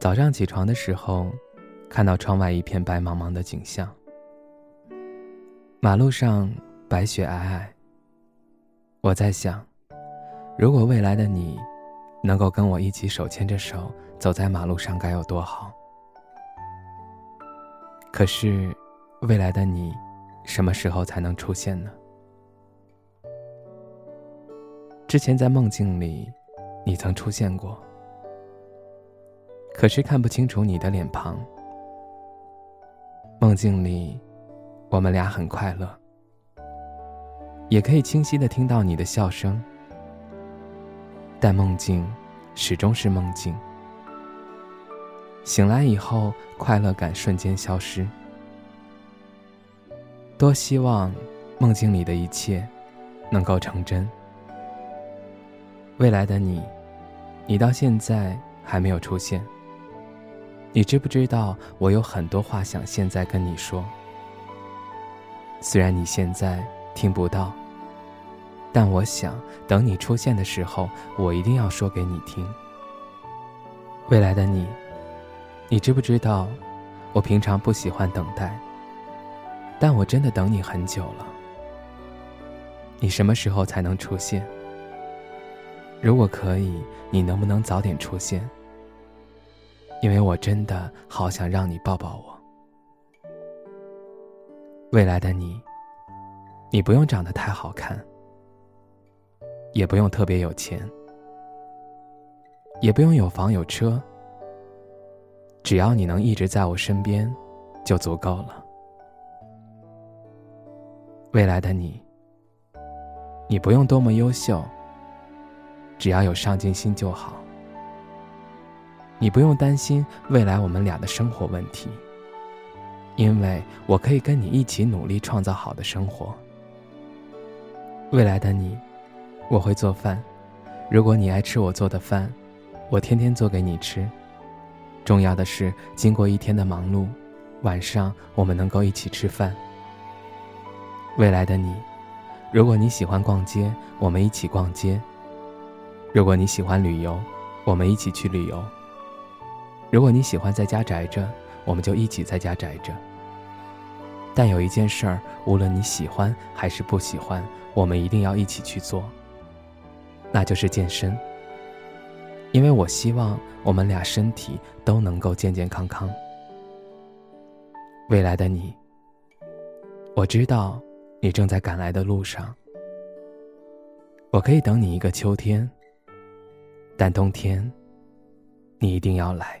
早上起床的时候，看到窗外一片白茫茫的景象。马路上白雪皑皑。我在想，如果未来的你，能够跟我一起手牵着手走在马路上，该有多好。可是，未来的你，什么时候才能出现呢？之前在梦境里，你曾出现过。可是看不清楚你的脸庞。梦境里，我们俩很快乐，也可以清晰的听到你的笑声。但梦境始终是梦境，醒来以后，快乐感瞬间消失。多希望梦境里的一切能够成真。未来的你，你到现在还没有出现。你知不知道，我有很多话想现在跟你说。虽然你现在听不到，但我想等你出现的时候，我一定要说给你听。未来的你，你知不知道，我平常不喜欢等待，但我真的等你很久了。你什么时候才能出现？如果可以，你能不能早点出现？因为我真的好想让你抱抱我。未来的你，你不用长得太好看，也不用特别有钱，也不用有房有车，只要你能一直在我身边，就足够了。未来的你，你不用多么优秀，只要有上进心就好。你不用担心未来我们俩的生活问题，因为我可以跟你一起努力创造好的生活。未来的你，我会做饭，如果你爱吃我做的饭，我天天做给你吃。重要的是，经过一天的忙碌，晚上我们能够一起吃饭。未来的你，如果你喜欢逛街，我们一起逛街；如果你喜欢旅游，我们一起去旅游。如果你喜欢在家宅着，我们就一起在家宅着。但有一件事儿，无论你喜欢还是不喜欢，我们一定要一起去做。那就是健身。因为我希望我们俩身体都能够健健康康。未来的你，我知道你正在赶来的路上。我可以等你一个秋天，但冬天，你一定要来。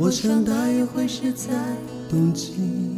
我想大约会是在冬季。